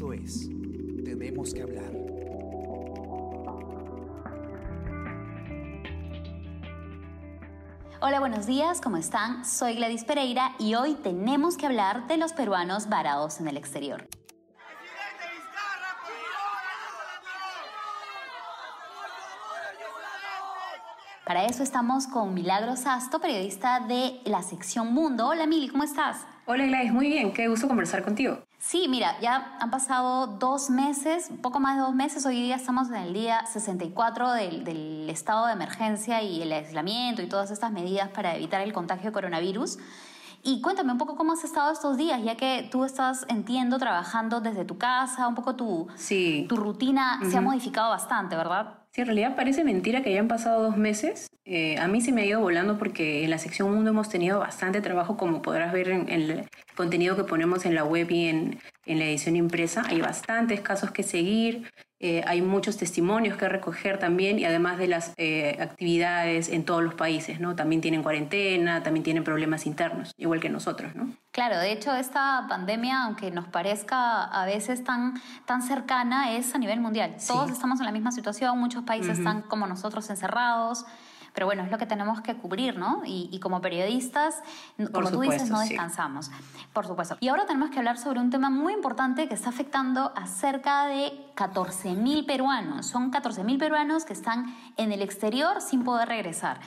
Esto es Tenemos que hablar. Hola, buenos días, ¿cómo están? Soy Gladys Pereira y hoy tenemos que hablar de los peruanos varados en el exterior. Para eso estamos con Milagros Sasto, periodista de la sección Mundo. Hola Mili, ¿cómo estás? Hola Gladys, muy bien, qué gusto conversar contigo. Sí, mira, ya han pasado dos meses, poco más de dos meses, hoy día estamos en el día 64 del, del estado de emergencia y el aislamiento y todas estas medidas para evitar el contagio de coronavirus. Y cuéntame un poco cómo has estado estos días, ya que tú estás, entiendo, trabajando desde tu casa, un poco tu, Sí. tu rutina se ha modificado bastante, ¿verdad? Sí, en realidad parece mentira que hayan pasado dos meses. Eh, a mí se me ha ido volando porque en la sección Mundo hemos tenido bastante trabajo, como podrás ver en, en el contenido que ponemos en la web y en, en la edición impresa. Hay bastantes casos que seguir, eh, hay muchos testimonios que recoger también y además de las eh, actividades en todos los países, ¿no? También tienen cuarentena, también tienen problemas internos, igual que nosotros, ¿no? Claro, de hecho esta pandemia, aunque nos parezca a veces tan, tan cercana, es a nivel mundial. Sí. Todos estamos en la misma situación, muchos países están como nosotros encerrados, pero bueno, es lo que tenemos que cubrir, ¿no? Y, y como periodistas, como tú dices, supuesto, no sí. descansamos, por supuesto. Y ahora tenemos que hablar sobre un tema muy importante que está afectando a cerca de 14 mil peruanos. Son 14 mil peruanos que están en el exterior sin poder regresar.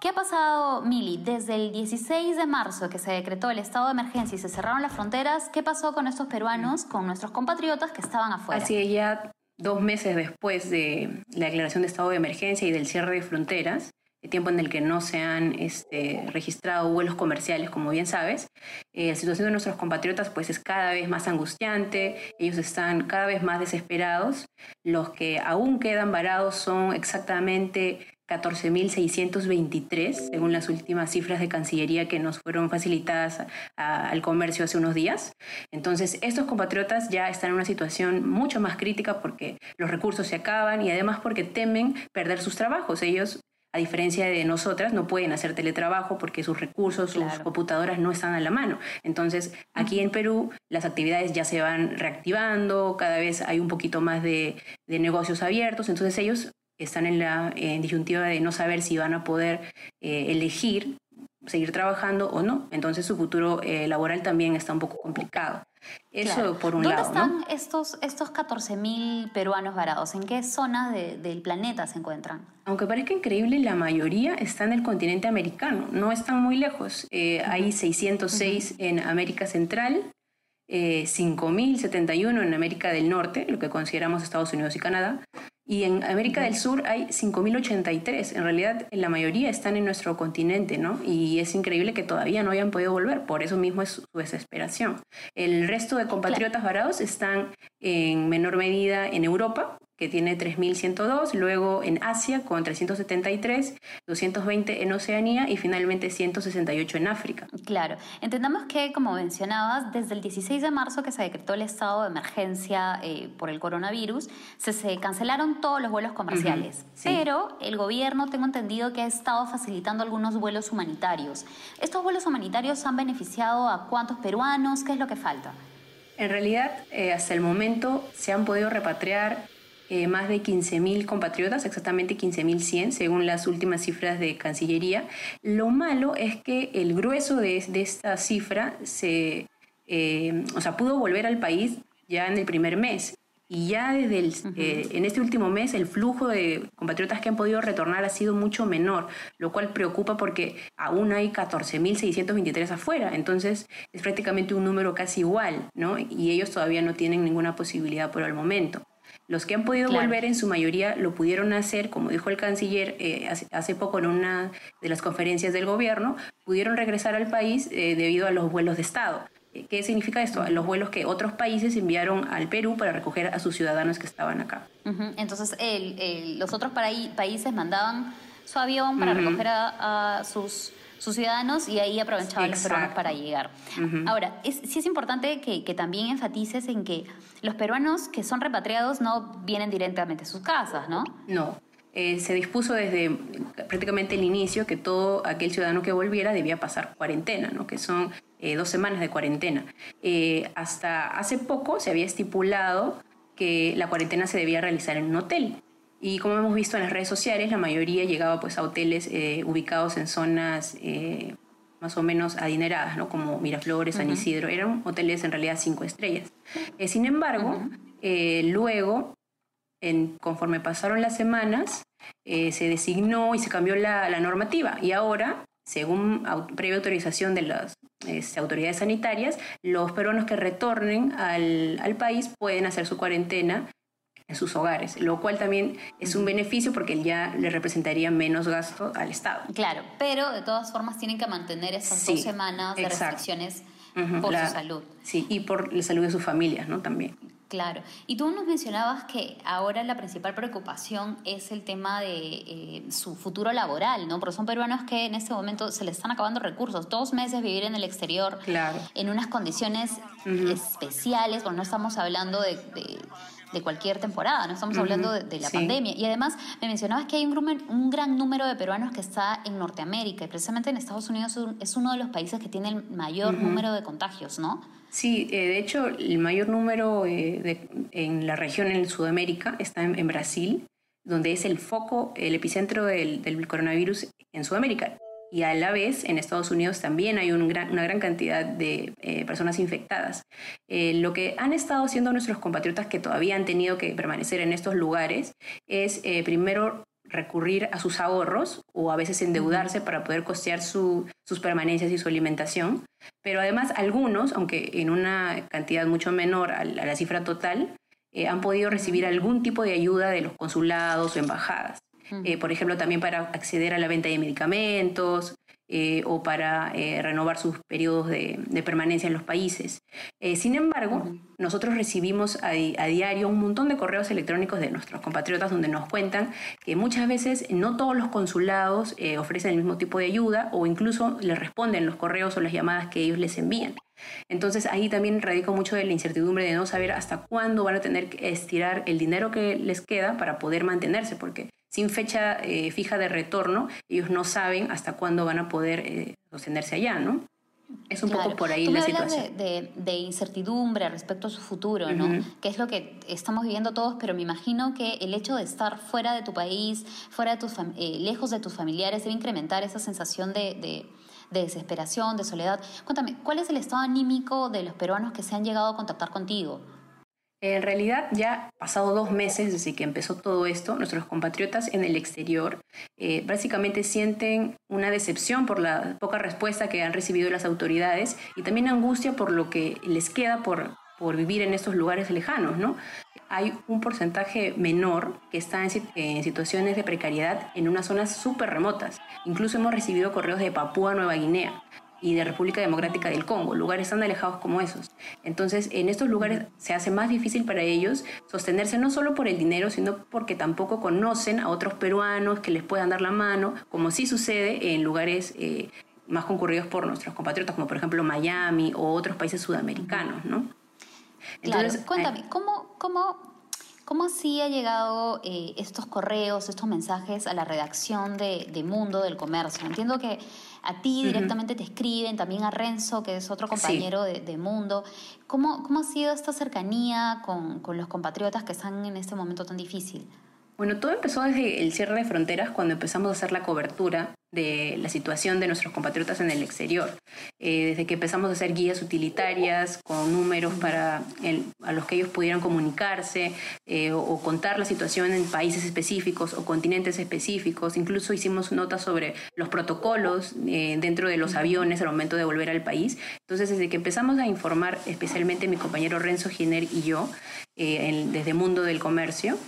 ¿Qué ha pasado, Mili? Desde el 16 de marzo que se decretó el estado de emergencia y se cerraron las fronteras, ¿qué pasó con estos peruanos, con nuestros compatriotas que estaban afuera? Así es, ya dos meses después de la declaración de estado de emergencia y del cierre de fronteras, tiempo en el que no se han este, registrado vuelos comerciales, como bien sabes, eh, la situación de nuestros compatriotas pues es cada vez más angustiante, ellos están cada vez más desesperados, los que aún quedan varados son exactamente 14.623, según las últimas cifras de Cancillería que nos fueron facilitadas a- al comercio hace unos días. Entonces, estos compatriotas ya están en una situación mucho más crítica porque los recursos se acaban y además porque temen perder sus trabajos. Ellos, a diferencia de nosotras, no pueden hacer teletrabajo porque sus recursos, sus Claro. computadoras no están a la mano. Entonces, aquí en Perú las actividades ya se van reactivando, cada vez hay un poquito más de, de negocios abiertos, entonces ellos están en la en disyuntiva de no saber si van a poder eh, elegir seguir trabajando o no. Entonces su futuro eh, laboral también está un poco complicado. Eso Claro. por un ¿Dónde lado. están ¿no? estos, estos 14 mil peruanos varados? ¿En qué zonas de- del planeta se encuentran? Aunque parezca increíble, la mayoría está en el continente americano, no están muy lejos. Eh, Hay 606 en América Central, eh, 5.071 en América del Norte, lo que consideramos Estados Unidos y Canadá, y en América del Sur hay 5.083. En realidad, la mayoría están en nuestro continente, ¿no? Y es increíble que todavía no hayan podido volver, por eso mismo es su desesperación. El resto de compatriotas varados están en menor medida en Europa, que tiene 3.102, luego en Asia con 373, 220 en Oceanía y finalmente 168 en África. Claro, entendamos que, como mencionabas, desde el 16 de marzo que se decretó el estado de emergencia eh, por el coronavirus, se, se cancelaron todos los vuelos comerciales. Sí. Pero el gobierno, tengo entendido, que ha estado facilitando algunos vuelos humanitarios. ¿Estos vuelos humanitarios han beneficiado a cuántos peruanos? ¿Qué es lo que falta? En realidad, eh, hasta el momento se han podido repatriar eh, más de 15.000 compatriotas, exactamente 15.100, según las últimas cifras de Cancillería. Lo malo es que el grueso de, de esta cifra se, eh, o sea, pudo volver al país ya en el primer mes. Y ya desde el, eh, en este último mes el flujo de compatriotas que han podido retornar ha sido mucho menor, lo cual preocupa porque aún hay 14.623 afuera, entonces es prácticamente un número casi igual, ¿no? Y ellos todavía no tienen ninguna posibilidad por el momento. Los que han podido Claro. volver en su mayoría lo pudieron hacer, como dijo el canciller eh, hace, hace poco en una de las conferencias del gobierno, pudieron regresar al país eh, debido a los vuelos de Estado. Eh, ¿Qué significa esto? Los vuelos que otros países enviaron al Perú para recoger a sus ciudadanos que estaban acá. Entonces, el- el- los otros países mandaban su avión para recoger a, a sus, sus ciudadanos y ahí aprovechaban los peruanos para llegar. Ahora, es- sí es importante que, que también enfatices en que los peruanos que son repatriados no vienen directamente a sus casas, ¿no? No. Eh, se dispuso desde prácticamente el inicio que todo aquel ciudadano que volviera debía pasar cuarentena, ¿no? que son dos semanas de cuarentena. hasta hace poco se había estipulado que la cuarentena se debía realizar en un hotel. Y como hemos visto en las redes sociales, la mayoría llegaba pues, a hoteles ubicados en zonas más o menos adineradas, ¿no? como Miraflores, San Isidro. Eran hoteles en realidad cinco estrellas. sin embargo, luego en, conforme pasaron las semanas, eh, se designó y se cambió la, normativa. Y ahora, según previa autorización de las este, autoridades sanitarias, los peruanos que retornen al, país pueden hacer su cuarentena en sus hogares, lo cual también es un beneficio porque ya le representaría menos gasto al Estado. Claro, pero de todas formas tienen que mantener esas dos semanas de restricciones por su salud. Sí, y por la salud de sus familias, ¿no? También. Claro. Y tú nos mencionabas que ahora la principal preocupación es el tema de eh, su futuro laboral, ¿no? Porque son peruanos que en este momento se les están acabando recursos. Dos meses vivir en el exterior, claro. en unas condiciones especiales, porque no estamos hablando de, cualquier temporada, no estamos hablando de, la pandemia. Y además me mencionabas que hay un, un, gran número de peruanos que está en Norteamérica y precisamente en Estados Unidos es uno de los países que tiene el mayor número de contagios, ¿no? Sí, eh, de hecho, el mayor número eh, en la región en Sudamérica está en, Brasil, donde es el foco, el epicentro del, coronavirus en Sudamérica. Y a la vez, en Estados Unidos también hay una gran cantidad de eh, personas infectadas. lo que han estado haciendo nuestros compatriotas que todavía han tenido que permanecer en estos lugares es primero recurrir a sus ahorros o a veces endeudarse para poder costear sus permanencias y su alimentación. Pero además algunos, aunque en una cantidad mucho menor a la, cifra total, eh, han podido recibir algún tipo de ayuda de los consulados o embajadas. Eh, por ejemplo, también para acceder a la venta de medicamentos, eh, o para eh, renovar sus periodos de, permanencia en los países. Eh, sin embargo, nosotros recibimos a, a, diario un montón de correos electrónicos de nuestros compatriotas donde nos cuentan que muchas veces no todos los consulados ofrecen el mismo tipo de ayuda o incluso les responden los correos o las llamadas que ellos les envían. Entonces ahí también radica mucho de la incertidumbre de no saber hasta cuándo van a tener que estirar el dinero que les queda para poder mantenerse, porque sin fecha eh, fija de retorno, ellos no saben hasta cuándo van a poder eh, sostenerse allá, ¿no? Es un poco por ahí Tú la situación. De, de, incertidumbre respecto a su futuro, ¿no? Que es lo que estamos viviendo todos, pero me imagino que el hecho de estar fuera de tu país, fuera de tus eh, lejos de tus familiares, debe incrementar esa sensación de, de, desesperación, de soledad. Cuéntame, ¿cuál es el estado anímico de los peruanos que se han llegado a contactar contigo? En realidad, ya pasado dos meses desde que empezó todo esto, nuestros compatriotas en el exterior eh, básicamente sienten una decepción por la poca respuesta que han recibido las autoridades y también angustia por lo que les queda por, por vivir en estos lugares lejanos, ¿no? Hay un porcentaje menor que está en, en situaciones de precariedad en unas zonas súper remotas. Incluso hemos recibido correos de Papúa Nueva Guinea, y de República Democrática del Congo, lugares tan alejados como esos. Entonces, en estos lugares se hace más difícil para ellos sostenerse no solo por el dinero, sino porque tampoco conocen a otros peruanos que les puedan dar la mano, como sí sucede en lugares eh, más concurridos por nuestros compatriotas, como por ejemplo Miami o otros países sudamericanos, ¿no? Entonces, claro. Cuéntame, ¿cómo, cómo ¿Cómo así ha llegado eh, estos correos, estos mensajes a la redacción de, Mundo del Comercio? Entiendo que a ti directamente te escriben, también a Renzo, que es otro compañero de, Mundo. ¿Cómo, ¿Cómo ha sido esta cercanía con, con los compatriotas que están en este momento tan difícil? Bueno, todo empezó desde el cierre de fronteras cuando empezamos a hacer la cobertura de la situación de nuestros compatriotas en el exterior. Eh, desde que empezamos a hacer guías utilitarias con números para a los que ellos pudieran comunicarse eh, o, contar la situación en países específicos o continentes específicos. Incluso hicimos notas sobre los protocolos eh, dentro de los aviones al momento de volver al país. Entonces, desde que empezamos a informar, especialmente mi compañero Renzo Giner y yo, desde Mundo del Comercio,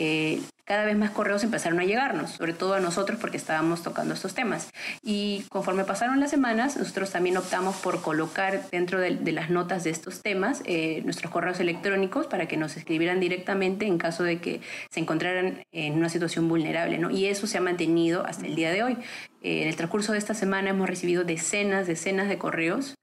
eh, cada vez más correos empezaron a llegarnos, sobre todo a nosotros porque estábamos tocando estos temas. Y conforme pasaron las semanas, nosotros también optamos por colocar dentro de, las notas de estos temas eh, nuestros correos electrónicos para que nos escribieran directamente en caso de que se encontraran en una situación vulnerable. Y eso se ha mantenido hasta el día de hoy. Eh, en el transcurso de esta semana hemos recibido decenas, decenas de correos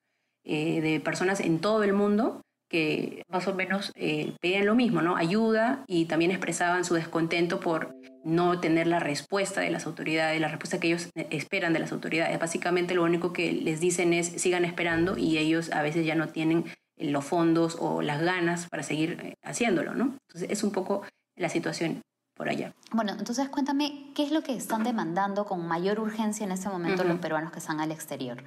de personas en todo el mundo que más o menos eh, pedían lo mismo, ¿no? Ayuda y también expresaban su descontento por no tener la respuesta de las autoridades, la respuesta que ellos esperan de las autoridades. Básicamente lo único que les dicen es sigan esperando y ellos a veces ya no tienen los fondos o las ganas para seguir eh, haciéndolo, ¿no? Entonces es un poco la situación por allá. Bueno, entonces cuéntame, ¿qué es lo que están demandando con mayor urgencia en este momento los peruanos que están al exterior?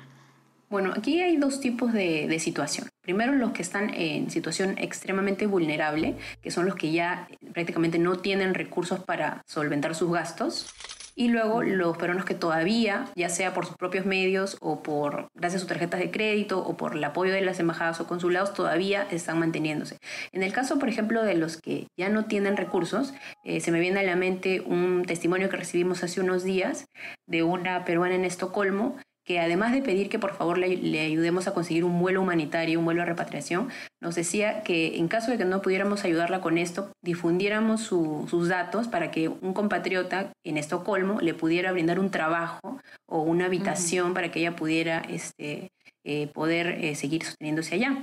Bueno, aquí hay dos tipos de, de, situación. Primero, los que están en situación extremadamente vulnerable, que son los que ya prácticamente no tienen recursos para solventar sus gastos. Y luego los peruanos que todavía, ya sea por sus propios medios o por gracias a sus tarjetas de crédito o por el apoyo de las embajadas o consulados, todavía están manteniéndose. En el caso, por ejemplo, de los que ya no tienen recursos, eh, se me viene a la mente un testimonio que recibimos hace unos días de una peruana en Estocolmo que además de pedir que por favor le, ayudemos a conseguir un vuelo humanitario, un vuelo de repatriación, nos decía que en caso de que no pudiéramos ayudarla con esto, difundiéramos sus datos para que un compatriota en Estocolmo le pudiera brindar un trabajo o una habitación para que ella pudiera este, eh, poder eh, seguir sosteniéndose allá.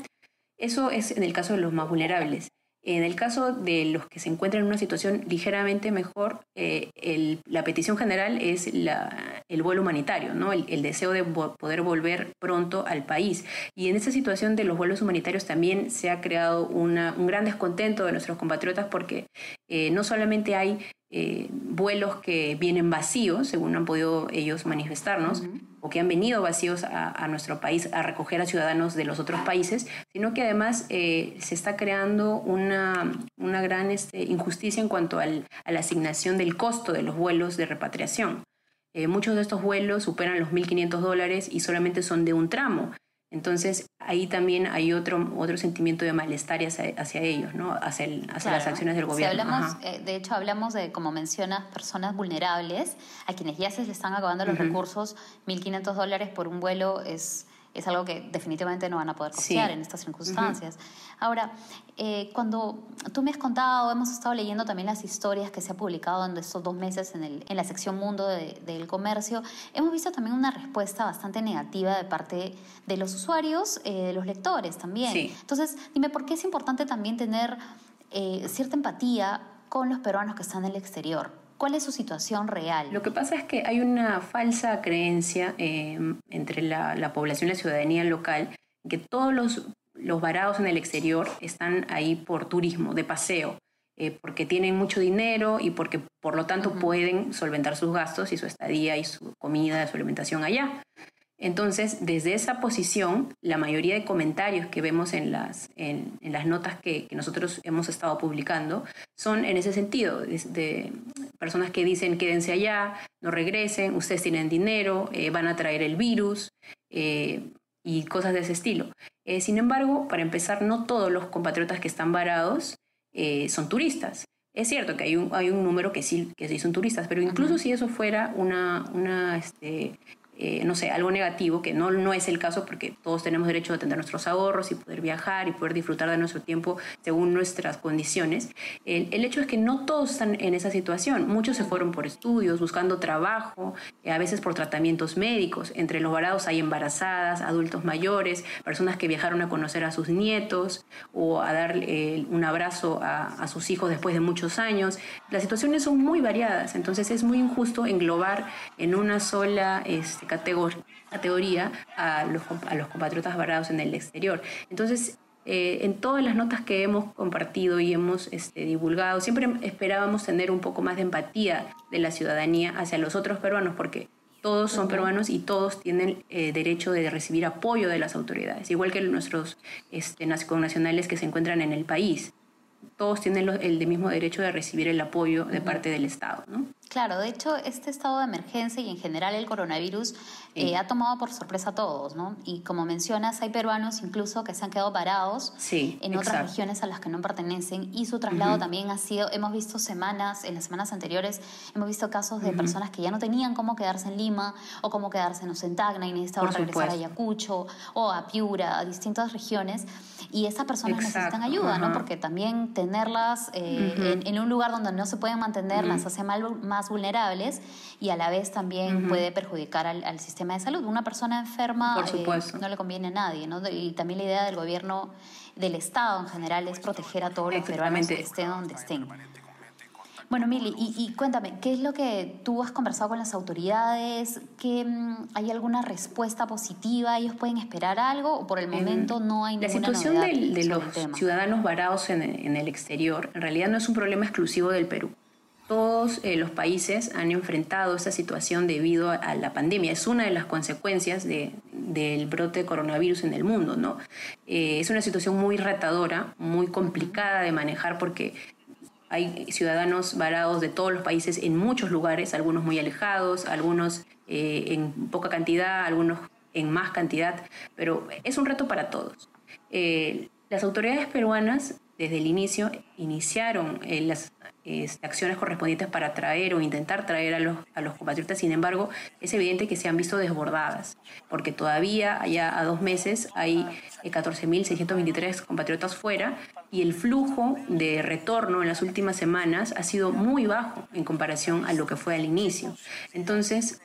Eso es en el caso de los más vulnerables. En el caso de los que se encuentran en una situación ligeramente mejor, eh, la petición general es el vuelo humanitario, ¿no? el, deseo de poder volver pronto al país. Y en esa situación de los vuelos humanitarios también se ha creado un gran descontento de nuestros compatriotas porque eh, no solamente hay eh, vuelos que vienen vacíos, según han podido ellos manifestarnos, o que han venido vacíos a, nuestro país a recoger a ciudadanos de los otros países, sino que además eh, se está creando una, una gran este, injusticia en cuanto a la asignación del costo de los vuelos de repatriación. Eh, muchos de estos vuelos superan los 1.500 dólares y solamente son de un tramo. Entonces, ahí también hay otro, otro sentimiento de malestar hacia, ellos, ¿no? hacia, las acciones del gobierno. hablamos, eh, de hecho, hablamos de, como mencionas, personas vulnerables, a quienes ya se les están acabando los recursos, 1.500 dólares por un vuelo es es algo que definitivamente no van a poder costear en estas circunstancias. Ahora, eh, cuando tú me has contado, hemos estado leyendo también las historias que se ha publicado en estos dos meses en, el, en la sección Mundo del Comercio, hemos visto también una respuesta bastante negativa de parte de los usuarios, eh, de los lectores también. Entonces, dime, ¿por qué es importante también tener eh, cierta empatía con los peruanos que están en el exterior? ¿Cuál es su situación real? Lo que pasa es que hay una falsa creencia eh, entre la, población y la ciudadanía local que todos los, los varados en el exterior están ahí por turismo, de paseo, eh, porque tienen mucho dinero y porque por lo tanto pueden solventar sus gastos y su estadía y su comida, su alimentación allá. Entonces, desde esa posición, la mayoría de comentarios que vemos en las, en, las notas que, nosotros hemos estado publicando son en ese sentido, de, personas que dicen quédense allá, no regresen, ustedes tienen dinero, eh, van a traer el virus eh, y cosas de ese estilo. Eh, sin embargo, para empezar, no todos los compatriotas que están varados son turistas. Es cierto que hay un, hay un número que sí, que sí son turistas, pero incluso si eso fuera una, una este, eh, no sé, algo negativo, que no, no es el caso porque todos tenemos derecho a tener nuestros ahorros y poder viajar y poder disfrutar de nuestro tiempo según nuestras condiciones. El, el hecho es que no todos están en esa situación. Muchos se fueron por estudios, buscando trabajo, eh, a veces por tratamientos médicos. Entre los varados hay embarazadas, adultos mayores, personas que viajaron a conocer a sus nietos o a dar eh, un abrazo a, a sus hijos después de muchos años. Las situaciones son muy variadas, entonces es muy injusto englobar en una sola... Este, categoría a los, a los compatriotas varados en el exterior. Entonces, eh, en todas las notas que hemos compartido y hemos este, divulgado, siempre esperábamos tener un poco más de empatía de la ciudadanía hacia los otros peruanos, porque todos son peruanos y todos tienen eh, derecho de recibir apoyo de las autoridades, igual que nuestros este, nacionales que se encuentran en el país. Todos tienen el mismo derecho de recibir el apoyo de parte del Estado. ¿no? Claro, de hecho, este estado de emergencia y en general el coronavirus eh, ha tomado por sorpresa a todos, ¿no? Y como mencionas, hay peruanos incluso que se han quedado parados en otras regiones a las que no pertenecen y su traslado también ha sido, hemos visto semanas, en las semanas anteriores, hemos visto casos de personas que ya no tenían cómo quedarse en Lima o cómo quedarse en Tacna y necesitaban regresar a Ayacucho o a Piura, a distintas regiones. Y esas personas necesitan ayuda, ¿no? Porque también tenerlas eh, en, un lugar donde no se pueden mantener las hace mal más vulnerables y a la vez también puede perjudicar al, sistema de salud. Una persona enferma eh, no le conviene a nadie, ¿no? Y también la idea del gobierno, del Estado en general, es proteger a todos los peruanos que estén donde estén. Bueno, Mili, y, cuéntame, ¿qué es lo que tú has conversado con las autoridades? ¿Que, mm, ¿Hay alguna respuesta positiva? ¿Ellos pueden esperar algo o por el momento no hay ninguna La situación de, los ciudadanos varados en, en, el exterior en realidad no es un problema exclusivo del Perú. Todos eh, los países han enfrentado esta situación debido a, la pandemia. Es una de las consecuencias del brote de coronavirus en el mundo. ¿no? Eh, es una situación muy retadora, muy complicada de manejar porque hay ciudadanos varados de todos los países en muchos lugares, algunos muy alejados, algunos eh, en poca cantidad, algunos en más cantidad, pero es un reto para todos. las autoridades peruanas desde el inicio iniciaron las este, acciones correspondientes para traer o intentar traer a los, compatriotas. Sin embargo, es evidente que se han visto desbordadas, porque todavía allá a dos meses hay 14.623 eh, compatriotas fuera y el flujo de retorno en las últimas semanas ha sido muy bajo en comparación a lo que fue al inicio. Entonces,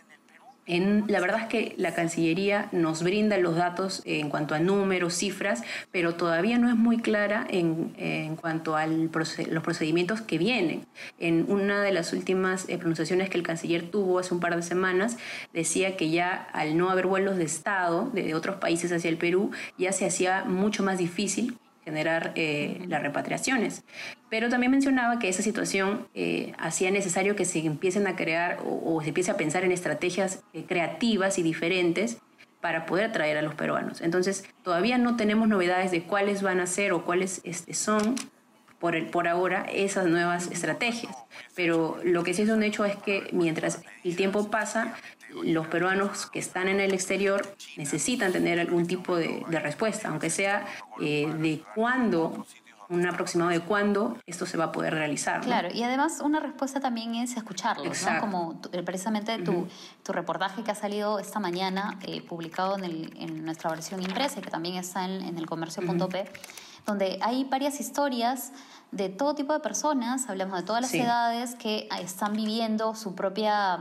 la verdad es que la Cancillería nos brinda los datos en cuanto a números, cifras, pero todavía no es muy clara en, cuanto a los procedimientos que vienen. En una de las últimas eh, pronunciaciones que el canciller tuvo hace un par de semanas, decía que ya al no haber vuelos de Estado de otros países hacia el Perú, ya se hacía mucho más difícil generar eh, las repatriaciones. Pero también mencionaba que esa situación eh, hacía necesario que se empiecen a crear o, se empiece a pensar en estrategias eh, creativas y diferentes para poder atraer a los peruanos. Entonces, todavía no tenemos novedades de cuáles van a ser o cuáles este, son por, el, por ahora esas nuevas estrategias. Pero lo que sí es un hecho es que mientras el tiempo pasa, los peruanos que están en el exterior necesitan tener algún tipo de, respuesta, aunque sea eh, de cuándo un aproximado de cuándo esto se va a poder realizar. Claro, y además una respuesta también es escucharlos, ¿no? Como eh, precisamente tu, tu, reportaje que ha salido esta mañana, eh, publicado en, el, en, nuestra versión impresa, que también está en, en el comercio.p, donde hay varias historias de todo tipo de personas, hablamos de todas las edades, que están viviendo su propia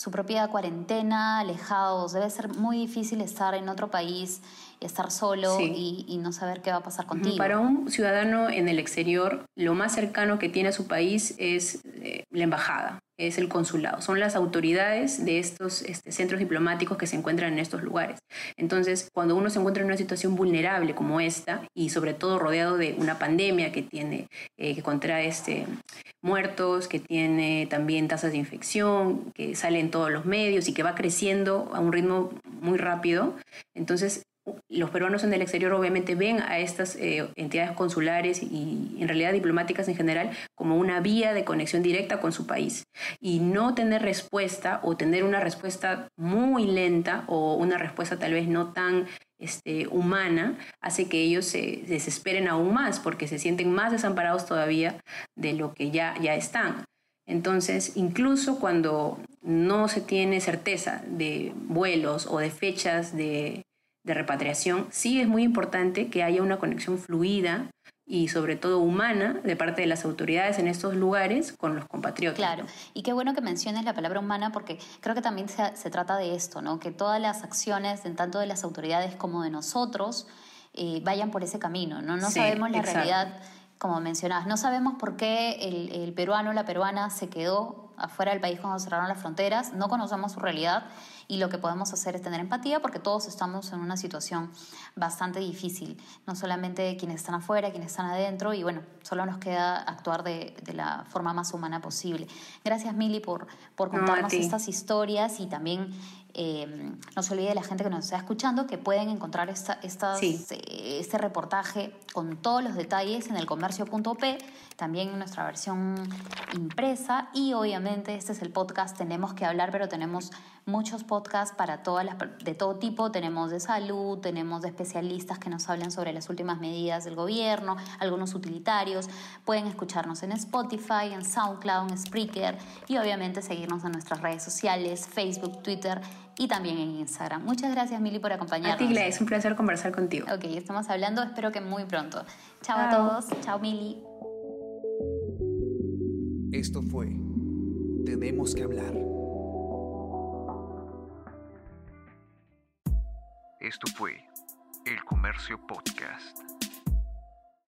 su propia cuarentena, alejados. Debe ser muy difícil estar en otro país, estar solo y, no saber qué va a pasar contigo. Para un ciudadano en el exterior, lo más cercano que tiene a su país es eh, la embajada es el consulado, son las autoridades de estos este, centros diplomáticos que se encuentran en estos lugares. Entonces, cuando uno se encuentra en una situación vulnerable como esta, y sobre todo rodeado de una pandemia que tiene, eh, que contrae este, muertos, que tiene también tasas de infección, que sale en todos los medios y que va creciendo a un ritmo muy rápido, entonces los peruanos en el exterior obviamente ven a estas eh, entidades consulares y en realidad diplomáticas en general como una vía de conexión directa con su país. Y no tener respuesta o tener una respuesta muy lenta o una respuesta tal vez no tan este, humana hace que ellos se desesperen aún más porque se sienten más desamparados todavía de lo que ya, ya están. Entonces, incluso cuando no se tiene certeza de vuelos o de fechas de de repatriación, sí es muy importante que haya una conexión fluida y sobre todo humana de parte de las autoridades en estos lugares con los compatriotas. Claro, y qué bueno que menciones la palabra humana porque creo que también se, trata de esto, ¿no? que todas las acciones, tanto de las autoridades como de nosotros, eh, vayan por ese camino. No, no sabemos la realidad, como mencionabas, no sabemos por qué el, el peruano o la peruana se quedó afuera del país cuando cerraron las fronteras, no conocemos su realidad y lo que podemos hacer es tener empatía porque todos estamos en una situación bastante difícil, no solamente quienes están afuera, quienes están adentro y bueno, solo nos queda actuar de, la forma más humana posible. Gracias Mili por, por contarnos estas historias y también eh, no se olvide la gente que nos está escuchando que pueden encontrar esta, eh, este reportaje con todos los detalles en el comercio.p, también en nuestra versión impresa y obviamente este es el podcast Tenemos que hablar, pero tenemos muchos podcasts para todas las, de todo tipo. Tenemos de salud, tenemos de especialistas que nos hablan sobre las últimas medidas del gobierno, algunos utilitarios. Pueden escucharnos en Spotify, en SoundCloud, en Spreaker y obviamente seguirnos en nuestras redes sociales, Facebook, Twitter y también en Instagram. Muchas gracias, Mili, por acompañarnos. A ti, es un placer conversar contigo. Ok, estamos hablando, espero que muy pronto. Chao, a todos. Chao, Mili. Esto fue Tenemos que hablar. Esto fue El Comercio Podcast.